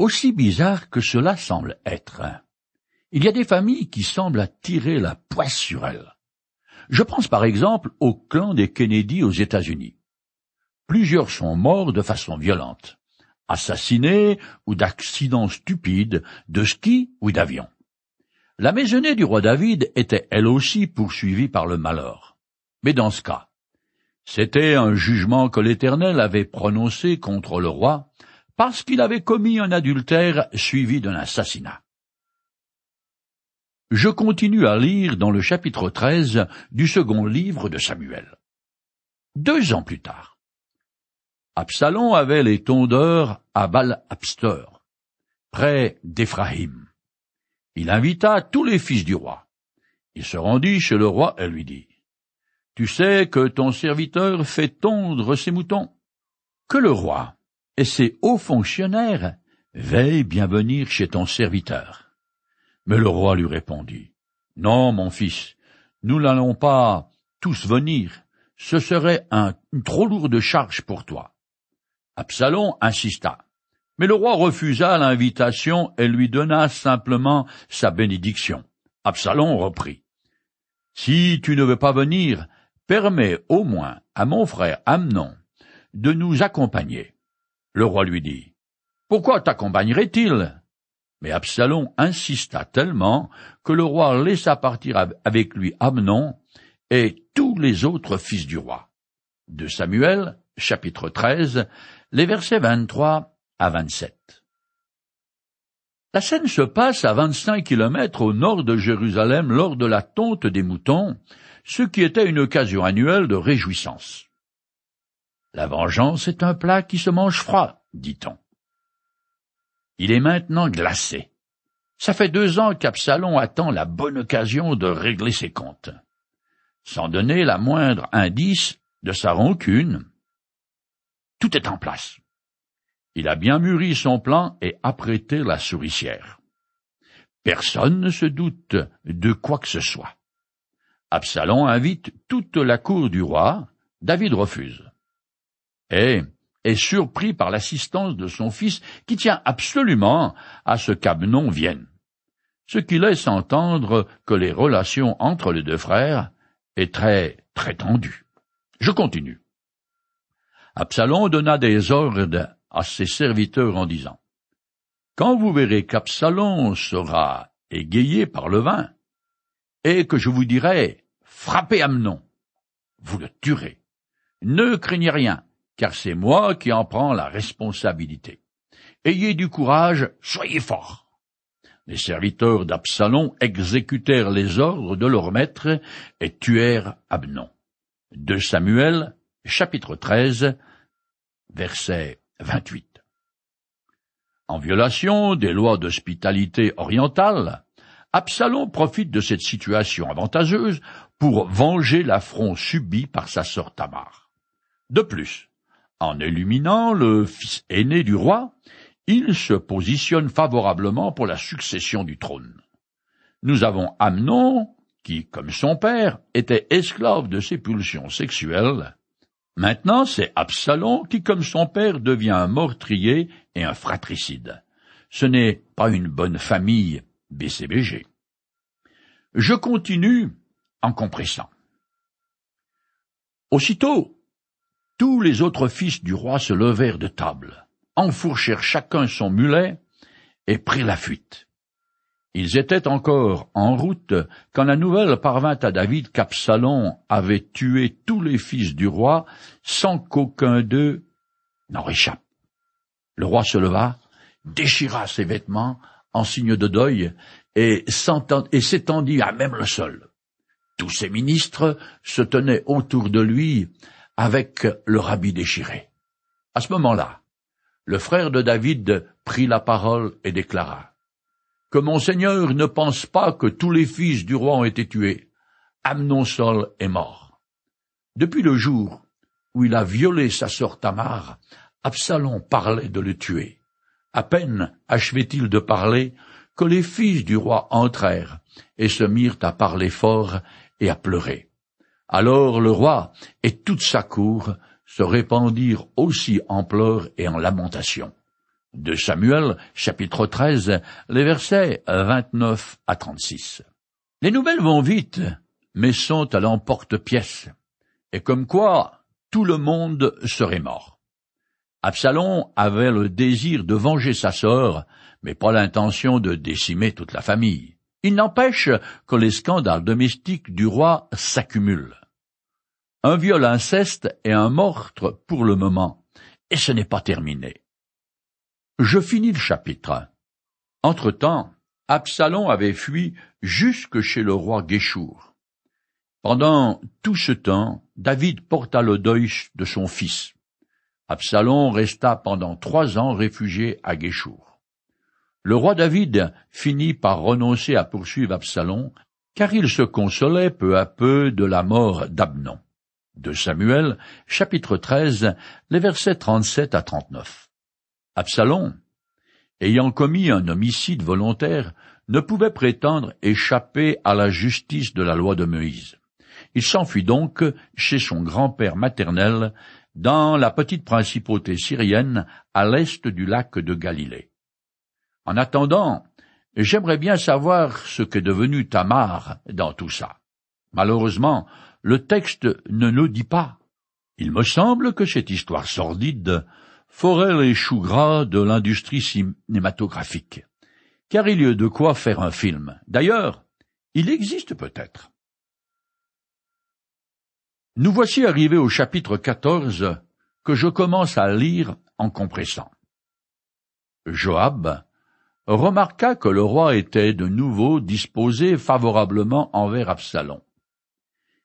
Aussi bizarre que cela semble être, il y a des familles qui semblent attirer la poisse sur elles. Je pense par exemple au clan des Kennedy aux États-Unis. Plusieurs sont morts de façon violente, assassinés ou d'accidents stupides de ski ou d'avion. La maisonnée du roi David était elle aussi poursuivie par le malheur. Mais dans ce cas, c'était un jugement que l'Éternel avait prononcé contre le roi parce qu'il avait commis un adultère suivi d'un assassinat. Je continue à lire dans le chapitre 13 du second livre de Samuel. Deux ans plus tard, Absalom avait les tondeurs à Bal-Abster, près d'Éphraïm. Il invita tous les fils du roi. Il se rendit chez le roi et lui dit, Tu sais que ton serviteur fait tondre ses moutons. Que le roi et ces hauts fonctionnaires veillent bien venir chez ton serviteur. Mais le roi lui répondit, Non, mon fils, nous n'allons pas tous venir, ce serait un, une trop lourde charge pour toi. Absalom insista. Mais le roi refusa l'invitation et lui donna simplement sa bénédiction. Absalom reprit. Si tu ne veux pas venir, permets au moins à mon frère Amnon de nous accompagner. Le roi lui dit, Pourquoi t'accompagnerait-il? Mais Absalom insista tellement que le roi laissa partir avec lui Amnon et tous les autres fils du roi. De Samuel, chapitre 13, les versets 23 à 27. La scène se passe à vingt-cinq kilomètres au nord de Jérusalem lors de la tonte des moutons, ce qui était une occasion annuelle de réjouissance. La vengeance est un plat qui se mange froid, dit-on. Il est maintenant glacé. Ça fait deux ans qu'Absalom attend la bonne occasion de régler ses comptes. Sans donner la moindre indice de sa rancune, tout est en place. Il a bien mûri son plan et apprêté la souricière. Personne ne se doute de quoi que ce soit. Absalom invite toute la cour du roi, David refuse et est surpris par l'assistance de son fils qui tient absolument à ce qu'Abnon vienne, ce qui laisse entendre que les relations entre les deux frères est très, très tendues. Je continue. Absalom donna des ordres à ses serviteurs en disant Quand vous verrez qu'Absalom sera égayé par le vin, et que je vous dirai Frappez Amnon, vous le tuerez. Ne craignez rien, car c'est moi qui en prends la responsabilité. Ayez du courage, soyez forts. Les serviteurs d'Absalom exécutèrent les ordres de leur maître et tuèrent Abnon. De Samuel, chapitre 13, verset 28. En violation des lois d'hospitalité orientale, Absalom profite de cette situation avantageuse pour venger l'affront subi par sa sœur Tamar. De plus, en illuminant le fils aîné du roi, il se positionne favorablement pour la succession du trône. Nous avons Amnon, qui, comme son père, était esclave de ses pulsions sexuelles. Maintenant, c'est Absalom qui, comme son père, devient un meurtrier et un fratricide. Ce n'est pas une bonne famille BCBG. Je continue en compressant. Aussitôt, tous les autres fils du roi se levèrent de table, enfourchèrent chacun son mulet et prirent la fuite. Ils étaient encore en route quand la nouvelle parvint à David qu'Absalom avait tué tous les fils du roi sans qu'aucun d'eux n'en réchappe. Le roi se leva, déchira ses vêtements en signe de deuil et s'étendit à même le sol. Tous ses ministres se tenaient autour de lui avec le rabbi déchiré. À ce moment-là, le frère de David prit la parole et déclara Que mon Seigneur ne pense pas que tous les fils du roi ont été tués. Amnon Sol est mort. Depuis le jour où il a violé sa sœur Tamar, Absalom parlait de le tuer. À peine achevait-il de parler que les fils du roi entrèrent et se mirent à parler fort et à pleurer. Alors le roi et toute sa cour se répandirent aussi en pleurs et en lamentations. De Samuel, chapitre 13, les versets 29 à 36. Les nouvelles vont vite, mais sont à l'emporte-pièce, et comme quoi tout le monde serait mort. Absalom avait le désir de venger sa sœur, mais pas l'intention de décimer toute la famille. Il n'empêche que les scandales domestiques du roi s'accumulent. Un viol inceste et un meurtre pour le moment, et ce n'est pas terminé. Je finis le chapitre. Entre-temps, Absalom avait fui jusque chez le roi Guéchour. Pendant tout ce temps, David porta le deuil de son fils. Absalom resta pendant trois ans réfugié à Guéchour. Le roi David finit par renoncer à poursuivre Absalom, car il se consolait peu à peu de la mort d'Abnon. De Samuel, chapitre 13, les versets 37 à 39. Absalom, ayant commis un homicide volontaire, ne pouvait prétendre échapper à la justice de la loi de Moïse. Il s'enfuit donc chez son grand-père maternel dans la petite principauté syrienne à l'est du lac de Galilée. En attendant, j'aimerais bien savoir ce qu'est devenu Tamar dans tout ça. Malheureusement, le texte ne nous dit pas. Il me semble que cette histoire sordide forait les choux gras de l'industrie cinématographique, car il y a de quoi faire un film. D'ailleurs, il existe peut-être. Nous voici arrivés au chapitre 14 que je commence à lire en compressant. Joab remarqua que le roi était de nouveau disposé favorablement envers Absalom.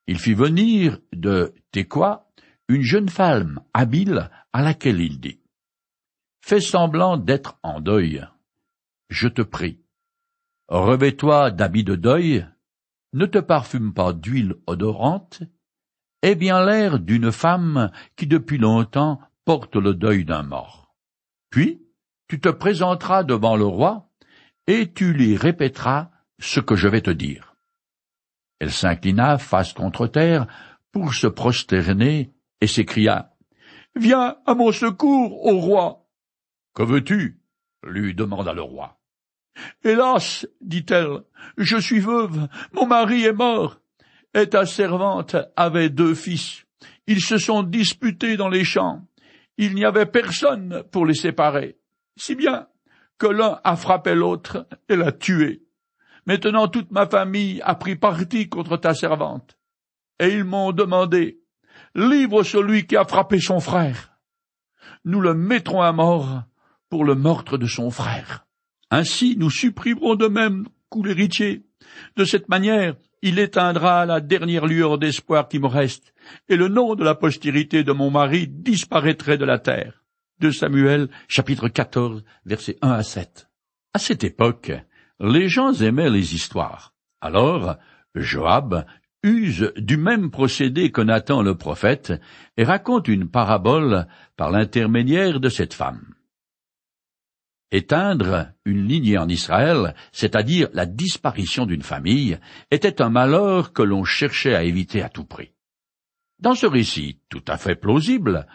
Il fit venir de Tekoa une jeune femme habile à laquelle il dit Fais semblant d'être en deuil. Je te prie. Revêt-toi d'habits de deuil, ne te parfume pas d'huile odorante, est bien l'air d'une femme qui depuis longtemps porte le deuil d'un mort. Puis tu te présenteras devant le roi, et tu lui répéteras ce que je vais te dire. Elle s'inclina face contre terre pour se prosterner et s'écria Viens à mon secours, ô roi. Que veux-tu? lui demanda le roi. Hélas, dit-elle, je suis veuve, mon mari est mort, et ta servante avait deux fils. Ils se sont disputés dans les champs. Il n'y avait personne pour les séparer. Si bien que l'un a frappé l'autre et l'a tué. Maintenant toute ma famille a pris parti contre ta servante. Et ils m'ont demandé, livre celui qui a frappé son frère. Nous le mettrons à mort pour le meurtre de son frère. Ainsi nous supprimerons de même coup l'héritier. De cette manière, il éteindra la dernière lueur d'espoir qui me reste, et le nom de la postérité de mon mari disparaîtrait de la terre. De Samuel, chapitre 14, versets 1 à 7. À cette époque, les gens aimaient les histoires. Alors, Joab use du même procédé que Nathan le prophète et raconte une parabole par l'intermédiaire de cette femme. Éteindre une lignée en Israël, c'est-à-dire la disparition d'une famille, était un malheur que l'on cherchait à éviter à tout prix. Dans ce récit tout à fait plausible,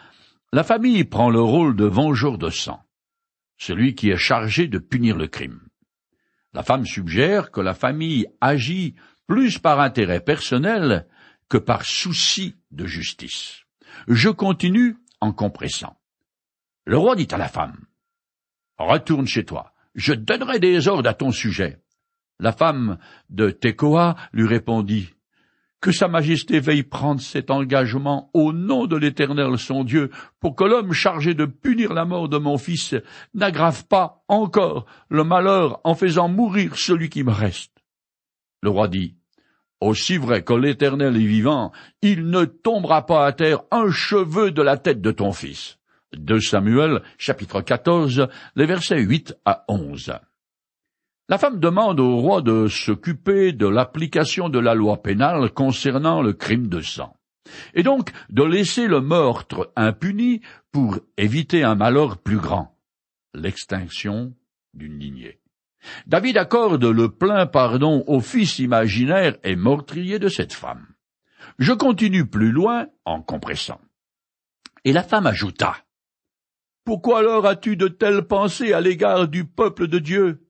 la famille prend le rôle de vengeur de sang, celui qui est chargé de punir le crime. La femme suggère que la famille agit plus par intérêt personnel que par souci de justice. Je continue en compressant. Le roi dit à la femme Retourne chez toi. Je donnerai des ordres à ton sujet. La femme de Tekoa lui répondit. Que Sa Majesté veille prendre cet engagement au nom de l'Éternel son Dieu, pour que l'homme chargé de punir la mort de mon fils n'aggrave pas encore le malheur en faisant mourir celui qui me reste. Le roi dit, Aussi vrai que l'Éternel est vivant, il ne tombera pas à terre un cheveu de la tête de ton fils. De Samuel, chapitre 14, les versets 8 à 11. La femme demande au roi de s'occuper de l'application de la loi pénale concernant le crime de sang, et donc de laisser le meurtre impuni pour éviter un malheur plus grand, l'extinction d'une lignée. David accorde le plein pardon au fils imaginaire et meurtrier de cette femme. Je continue plus loin en compressant. Et la femme ajouta Pourquoi alors as-tu de telles pensées à l'égard du peuple de Dieu?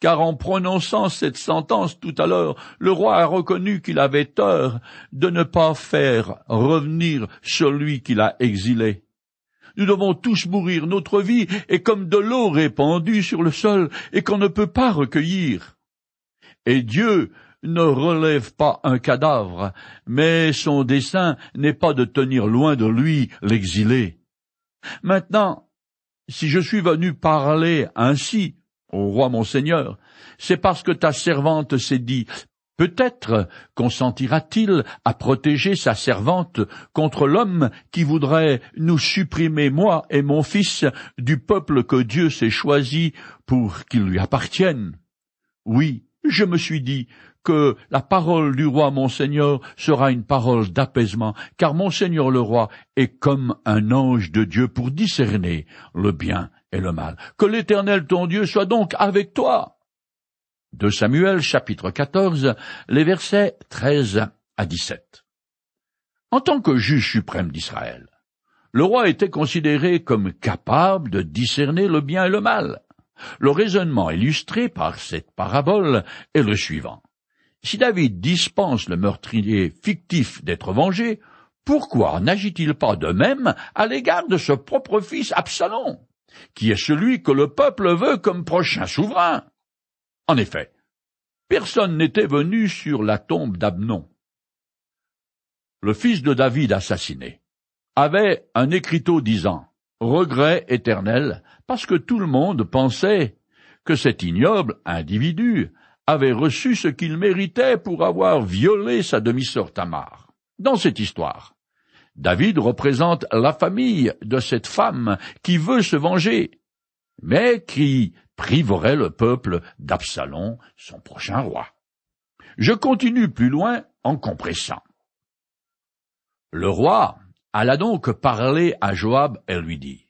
Car en prononçant cette sentence tout à l'heure, le roi a reconnu qu'il avait tort de ne pas faire revenir celui qu'il a exilé. Nous devons tous mourir, notre vie est comme de l'eau répandue sur le sol et qu'on ne peut pas recueillir. Et Dieu ne relève pas un cadavre, mais son dessein n'est pas de tenir loin de lui l'exilé. Maintenant, si je suis venu parler ainsi au roi mon seigneur, c'est parce que ta servante s'est dit Peut-être consentira-t-il à protéger sa servante contre l'homme qui voudrait nous supprimer, moi et mon fils, du peuple que Dieu s'est choisi pour qu'il lui appartienne. Oui, je me suis dit que la parole du roi mon Seigneur sera une parole d'apaisement, car mon Seigneur le roi est comme un ange de Dieu pour discerner le bien et le mal. Que l'Éternel ton Dieu soit donc avec toi. De Samuel chapitre 14, les versets 13 à 17. En tant que juge suprême d'Israël, le roi était considéré comme capable de discerner le bien et le mal. Le raisonnement illustré par cette parabole est le suivant. Si David dispense le meurtrier fictif d'être vengé, pourquoi n'agit-il pas de même à l'égard de ce propre fils Absalom, qui est celui que le peuple veut comme prochain souverain? En effet, personne n'était venu sur la tombe d'Abnon. Le fils de David assassiné avait un écriteau disant Regret éternel, parce que tout le monde pensait que cet ignoble individu avait reçu ce qu'il méritait pour avoir violé sa demi-sœur Tamar. Dans cette histoire, David représente la famille de cette femme qui veut se venger, mais qui priverait le peuple d'Absalom, son prochain roi. Je continue plus loin en compressant. Le roi alla donc parler à Joab et lui dit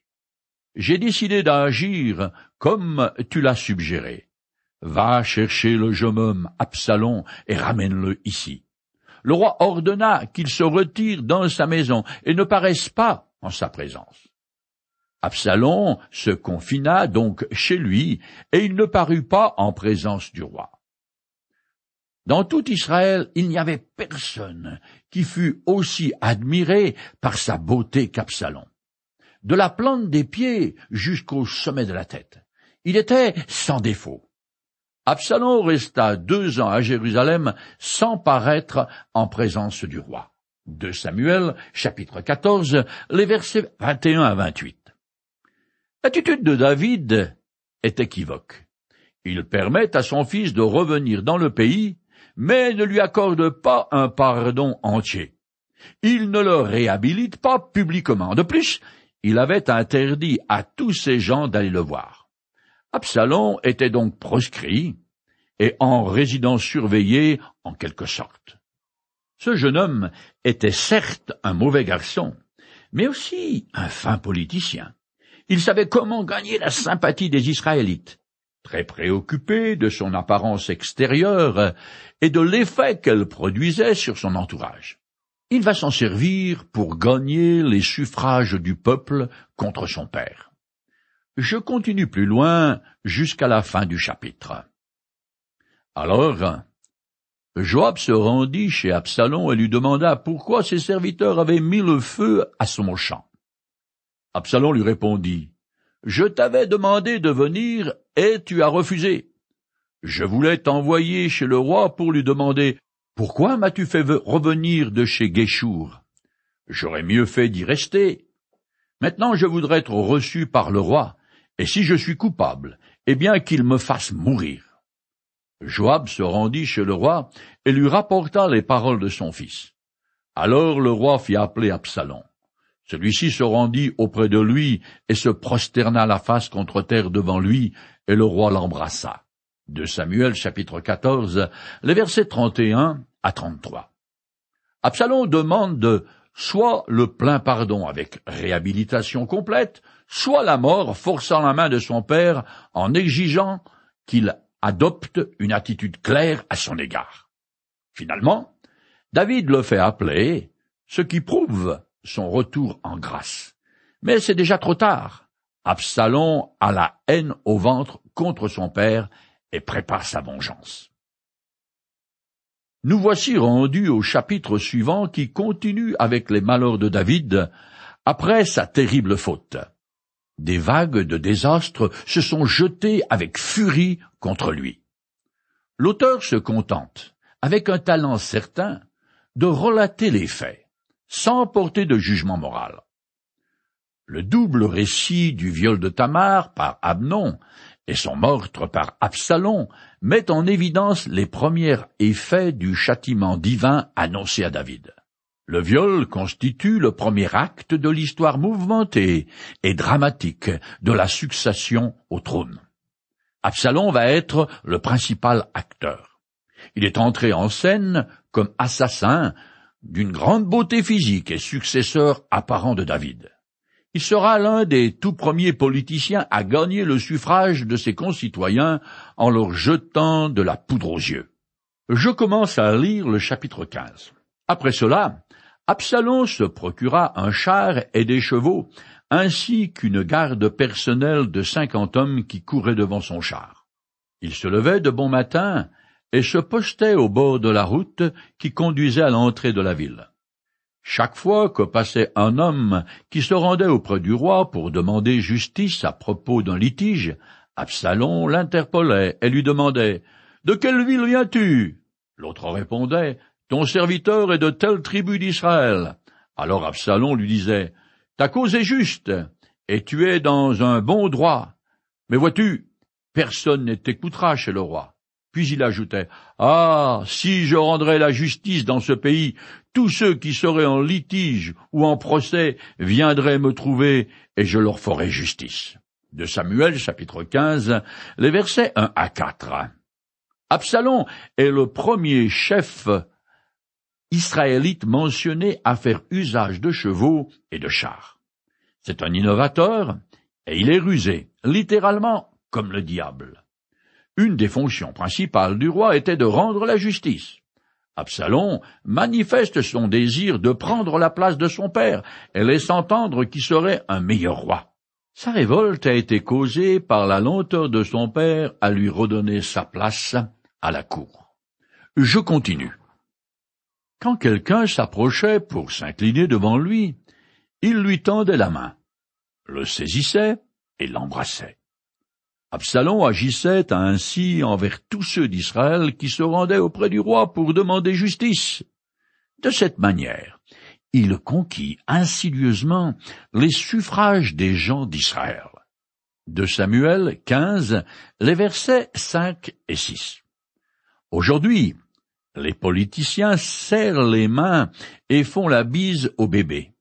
J'ai décidé d'agir comme tu l'as suggéré. Va chercher le jeune homme Absalom et ramène-le ici. Le roi ordonna qu'il se retire dans sa maison et ne paraisse pas en sa présence. Absalom se confina donc chez lui, et il ne parut pas en présence du roi. Dans tout Israël, il n'y avait personne qui fût aussi admiré par sa beauté qu'Absalom. De la plante des pieds jusqu'au sommet de la tête, il était sans défaut. Absalom resta deux ans à Jérusalem sans paraître en présence du roi. De Samuel, chapitre 14, les versets 21 à 28. L'attitude de David est équivoque. Il permet à son fils de revenir dans le pays, mais ne lui accorde pas un pardon entier. Il ne le réhabilite pas publiquement. De plus, il avait interdit à tous ces gens d'aller le voir. Absalom était donc proscrit et en résidence surveillée en quelque sorte. Ce jeune homme était certes un mauvais garçon, mais aussi un fin politicien. Il savait comment gagner la sympathie des Israélites, très préoccupé de son apparence extérieure et de l'effet qu'elle produisait sur son entourage. Il va s'en servir pour gagner les suffrages du peuple contre son père. Je continue plus loin jusqu'à la fin du chapitre. Alors, Joab se rendit chez Absalom et lui demanda pourquoi ses serviteurs avaient mis le feu à son champ? Absalom lui répondit, Je t'avais demandé de venir et tu as refusé. Je voulais t'envoyer chez le roi pour lui demander Pourquoi m'as-tu fait revenir de chez Guéchour J'aurais mieux fait d'y rester. Maintenant je voudrais être reçu par le roi, et si je suis coupable, eh bien qu'il me fasse mourir. Joab se rendit chez le roi et lui rapporta les paroles de son fils. Alors le roi fit appeler Absalom. Celui-ci se rendit auprès de lui et se prosterna la face contre terre devant lui, et le roi l'embrassa. De Samuel chapitre 14, les versets 31 à 33. Absalom demande soit le plein pardon avec réhabilitation complète, soit la mort forçant la main de son père en exigeant qu'il adopte une attitude claire à son égard. Finalement, David le fait appeler, ce qui prouve son retour en grâce. Mais c'est déjà trop tard. Absalom a la haine au ventre contre son père et prépare sa vengeance. Nous voici rendus au chapitre suivant qui continue avec les malheurs de David après sa terrible faute. Des vagues de désastres se sont jetées avec furie contre lui. L'auteur se contente, avec un talent certain, de relater les faits, sans porter de jugement moral. Le double récit du viol de Tamar par Abnon et son meurtre par Absalom met en évidence les premiers effets du châtiment divin annoncé à David. Le viol constitue le premier acte de l'histoire mouvementée et dramatique de la succession au trône. Absalom va être le principal acteur. Il est entré en scène comme assassin d'une grande beauté physique et successeur apparent de David il sera l'un des tout premiers politiciens à gagner le suffrage de ses concitoyens en leur jetant de la poudre aux yeux. Je commence à lire le chapitre 15. Après cela, Absalom se procura un char et des chevaux, ainsi qu'une garde personnelle de cinquante hommes qui couraient devant son char. Il se levait de bon matin et se postait au bord de la route qui conduisait à l'entrée de la ville. Chaque fois que passait un homme qui se rendait auprès du roi pour demander justice à propos d'un litige, Absalom l'interpellait et lui demandait De quelle ville viens-tu? L'autre répondait Ton serviteur est de telle tribu d'Israël. Alors Absalom lui disait Ta cause est juste, et tu es dans un bon droit. Mais vois-tu, personne ne t'écoutera chez le roi. Puis il ajoutait Ah. Si je rendrais la justice dans ce pays, tous ceux qui seraient en litige ou en procès viendraient me trouver, et je leur ferais justice. De Samuel, chapitre 15, les versets 1 à 4. Absalom est le premier chef israélite mentionné à faire usage de chevaux et de chars. C'est un innovateur, et il est rusé, littéralement comme le diable. Une des fonctions principales du roi était de rendre la justice. Absalom manifeste son désir de prendre la place de son père et laisse entendre qu'il serait un meilleur roi. Sa révolte a été causée par la lenteur de son père à lui redonner sa place à la cour. Je continue. Quand quelqu'un s'approchait pour s'incliner devant lui, il lui tendait la main, le saisissait et l'embrassait. Absalom agissait ainsi envers tous ceux d'Israël qui se rendaient auprès du roi pour demander justice. De cette manière, il conquit insidieusement les suffrages des gens d'Israël. De Samuel 15, les versets 5 et 6. Aujourd'hui, les politiciens serrent les mains et font la bise au bébé.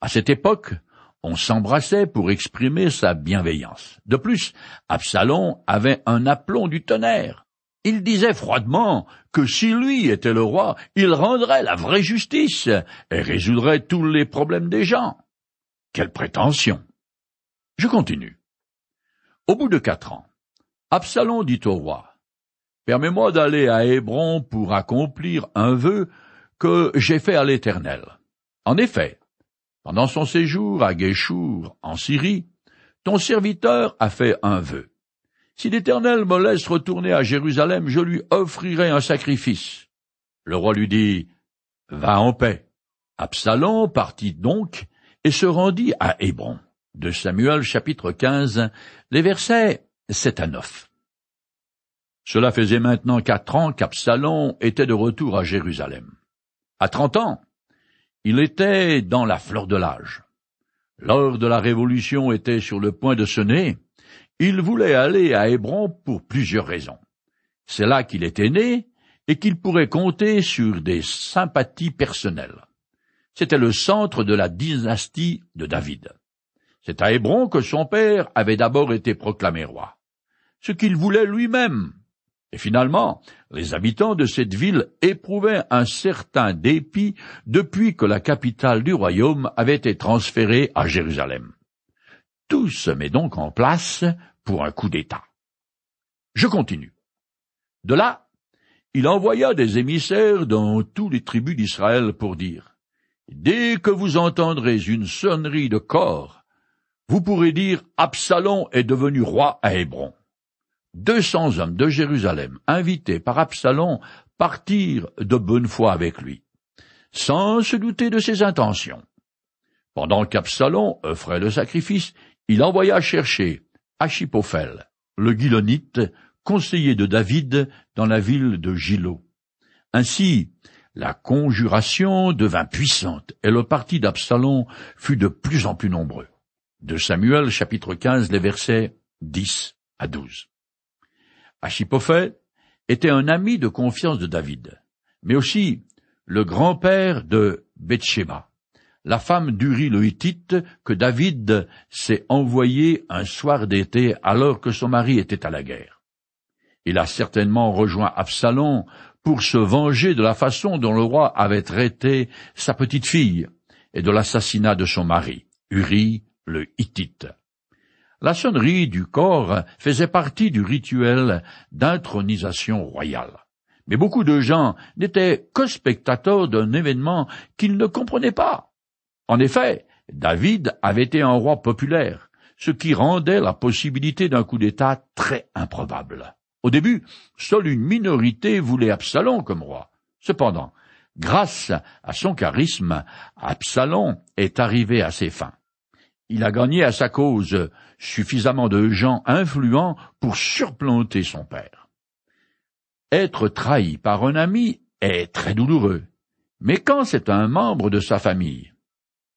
À cette époque, on s'embrassait pour exprimer sa bienveillance. De plus, Absalom avait un aplomb du tonnerre. Il disait froidement que si lui était le roi, il rendrait la vraie justice et résoudrait tous les problèmes des gens. Quelle prétention. Je continue. Au bout de quatre ans, Absalom dit au roi, Permets-moi d'aller à Hébron pour accomplir un vœu que j'ai fait à l'Éternel. En effet, pendant son séjour à Guéchour, en Syrie, ton serviteur a fait un vœu. Si l'Éternel me laisse retourner à Jérusalem, je lui offrirai un sacrifice. Le roi lui dit, Va en paix. Absalom partit donc et se rendit à Hébron. De Samuel chapitre 15, les versets 7 à 9. Cela faisait maintenant quatre ans qu'Absalom était de retour à Jérusalem. À trente ans, il était dans la fleur de l'âge. L'heure de la Révolution était sur le point de sonner. Il voulait aller à Hébron pour plusieurs raisons. C'est là qu'il était né et qu'il pourrait compter sur des sympathies personnelles. C'était le centre de la dynastie de David. C'est à Hébron que son père avait d'abord été proclamé roi. Ce qu'il voulait lui-même, et finalement, les habitants de cette ville éprouvaient un certain dépit depuis que la capitale du royaume avait été transférée à Jérusalem. Tout se met donc en place pour un coup d'État. Je continue. De là, il envoya des émissaires dans tous les tribus d'Israël pour dire Dès que vous entendrez une sonnerie de corps, vous pourrez dire Absalom est devenu roi à Hébron. Deux cents hommes de Jérusalem, invités par Absalom, partirent de bonne foi avec lui, sans se douter de ses intentions. Pendant qu'Absalom offrait le sacrifice, il envoya chercher Achipophel, le Guilonite, conseiller de David dans la ville de Gilo. Ainsi, la conjuration devint puissante et le parti d'Absalom fut de plus en plus nombreux. De Samuel chapitre 15 les versets 10 à 12. Achipophel était un ami de confiance de David, mais aussi le grand-père de Bethsheba la femme d'Uri le Hittite que David s'est envoyée un soir d'été alors que son mari était à la guerre. Il a certainement rejoint Absalom pour se venger de la façon dont le roi avait traité sa petite fille et de l'assassinat de son mari, Uri le Hittite. La sonnerie du corps faisait partie du rituel d'intronisation royale. Mais beaucoup de gens n'étaient que spectateurs d'un événement qu'ils ne comprenaient pas. En effet, David avait été un roi populaire, ce qui rendait la possibilité d'un coup d'État très improbable. Au début, seule une minorité voulait Absalom comme roi. Cependant, grâce à son charisme, Absalom est arrivé à ses fins. Il a gagné à sa cause suffisamment de gens influents pour surplanter son père. Être trahi par un ami est très douloureux, mais quand c'est un membre de sa famille,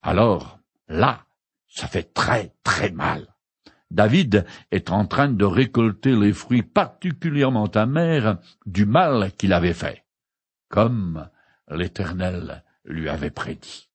alors, là, ça fait très très mal. David est en train de récolter les fruits particulièrement amers du mal qu'il avait fait, comme l'Éternel lui avait prédit.